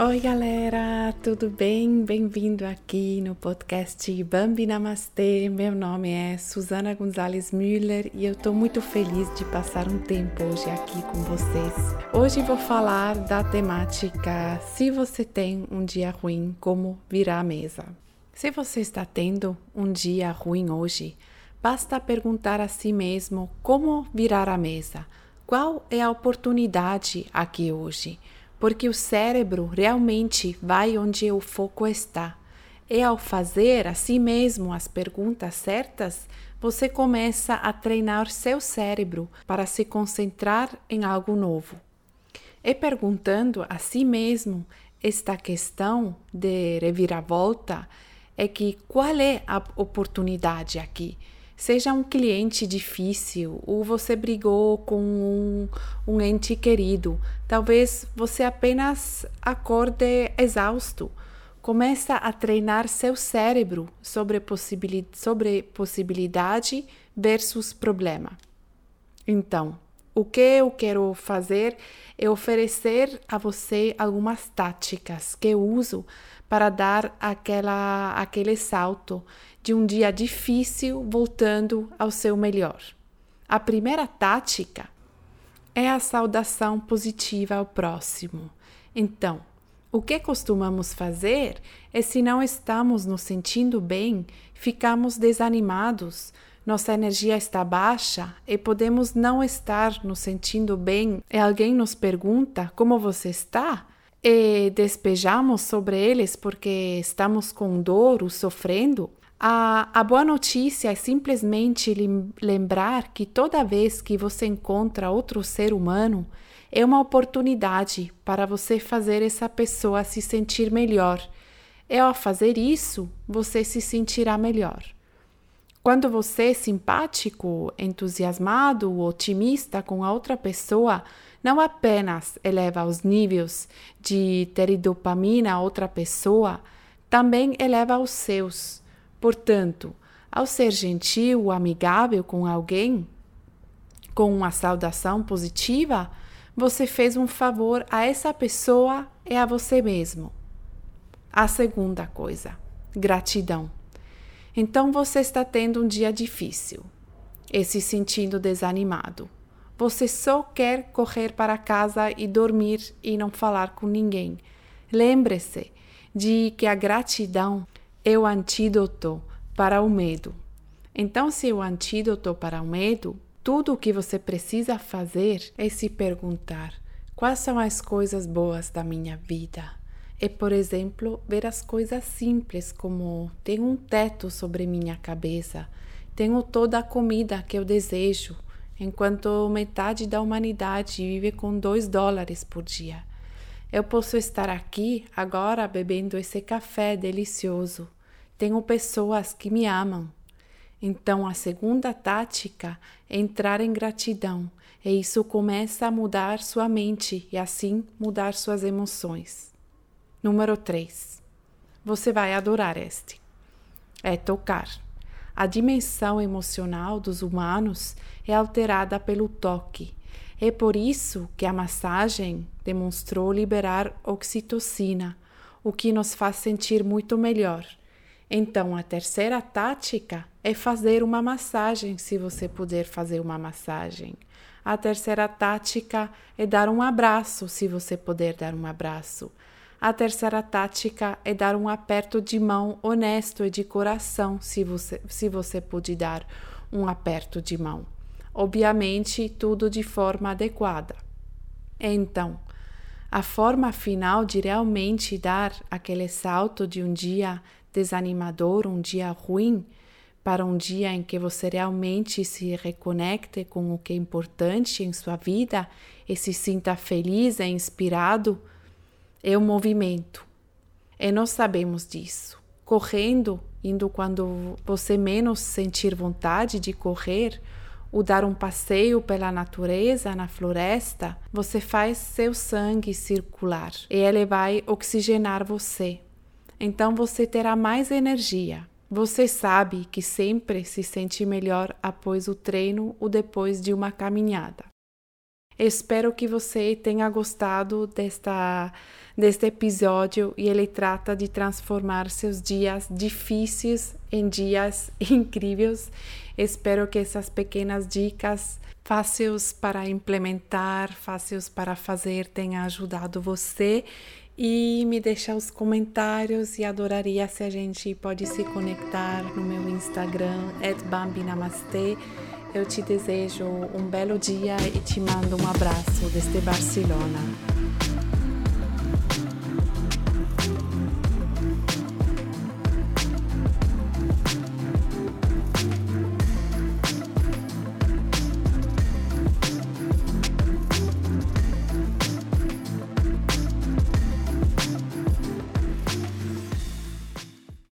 Oi, galera, tudo bem? Bem-vindo aqui no podcast Bambi Namastê. Meu nome é Susana Gonzalez Müller e eu estou muito feliz de passar um tempo hoje aqui com vocês. Hoje vou falar da temática se você tem um dia ruim, como virar a mesa. Se você está tendo um dia ruim hoje, basta perguntar a si mesmo como virar a mesa. Qual é a oportunidade aqui hoje? Porque o cérebro realmente vai onde o foco está. E ao fazer a si mesmo as perguntas certas, você começa a treinar seu cérebro para se concentrar em algo novo. E perguntando a si mesmo esta questão de reviravolta, é que qual é a oportunidade aqui? Seja um cliente difícil ou você brigou com um, um ente querido, talvez você apenas acorde exausto. Começa a treinar seu cérebro sobre, possibilidade, sobre possibilidade versus problema. Então, o que eu quero fazer é oferecer a você algumas táticas que eu uso para dar aquela, aquele salto de um dia difícil voltando ao seu melhor. A primeira tática é a saudação positiva ao próximo. Então, o que costumamos fazer é, se não estamos nos sentindo bem, ficamos desanimados, nossa energia está baixa e podemos não estar nos sentindo bem e alguém nos pergunta como você está e despejamos sobre eles porque estamos com dor ou sofrendo, a, a boa notícia é simplesmente lembrar que toda vez que você encontra outro ser humano, é uma oportunidade para você fazer essa pessoa se sentir melhor. E ao fazer isso, você se sentirá melhor. Quando você é simpático, entusiasmado, otimista com a outra pessoa, não apenas eleva os níveis de teridopamina a outra pessoa, também eleva os seus. Portanto, ao ser gentil amigável com alguém, com uma saudação positiva, você fez um favor a essa pessoa e a você mesmo. A segunda coisa, gratidão. Então você está tendo um dia difícil e se sentindo desanimado. Você só quer correr para casa e dormir e não falar com ninguém. Lembre-se de que a gratidão é o antídoto para o medo. Então, se o antídoto para o medo, tudo o que você precisa fazer é se perguntar: quais são as coisas boas da minha vida? É, por exemplo, ver as coisas simples, como tenho um teto sobre minha cabeça, tenho toda a comida que eu desejo, enquanto metade da humanidade vive com dois dólares por dia. Eu posso estar aqui agora bebendo esse café delicioso. Tenho pessoas que me amam. Então, a segunda tática é entrar em gratidão, e isso começa a mudar sua mente e assim mudar suas emoções. Número 3. Você vai adorar este. É tocar. A dimensão emocional dos humanos é alterada pelo toque. É por isso que a massagem demonstrou liberar oxitocina, o que nos faz sentir muito melhor. Então, a terceira tática é fazer uma massagem, se você puder fazer uma massagem. A terceira tática é dar um abraço, se você puder dar um abraço. A terceira tática é dar um aperto de mão honesto e de coração, se você, se você puder dar um aperto de mão. Obviamente, tudo de forma adequada. Então, a forma final de realmente dar aquele salto de um dia desanimador, um dia ruim, para um dia em que você realmente se reconecte com o que é importante em sua vida e se sinta feliz e inspirado é o movimento. E nós sabemos disso. Correndo, indo quando você menos sentir vontade de correr, ou dar um passeio pela natureza, na floresta, você faz seu sangue circular e ele vai oxigenar você. Então você terá mais energia. Você sabe que sempre se sente melhor após o treino ou depois de uma caminhada. Espero que você tenha gostado desta, deste episódio e ele trata de transformar seus dias difíceis em dias incríveis. Espero que essas pequenas dicas fáceis para implementar, fáceis para fazer tenham ajudado você e me deixar os comentários e adoraria se a gente pode se conectar no meu Instagram, @bambinamastê. Eu te desejo um belo dia e te mando um abraço desde Barcelona.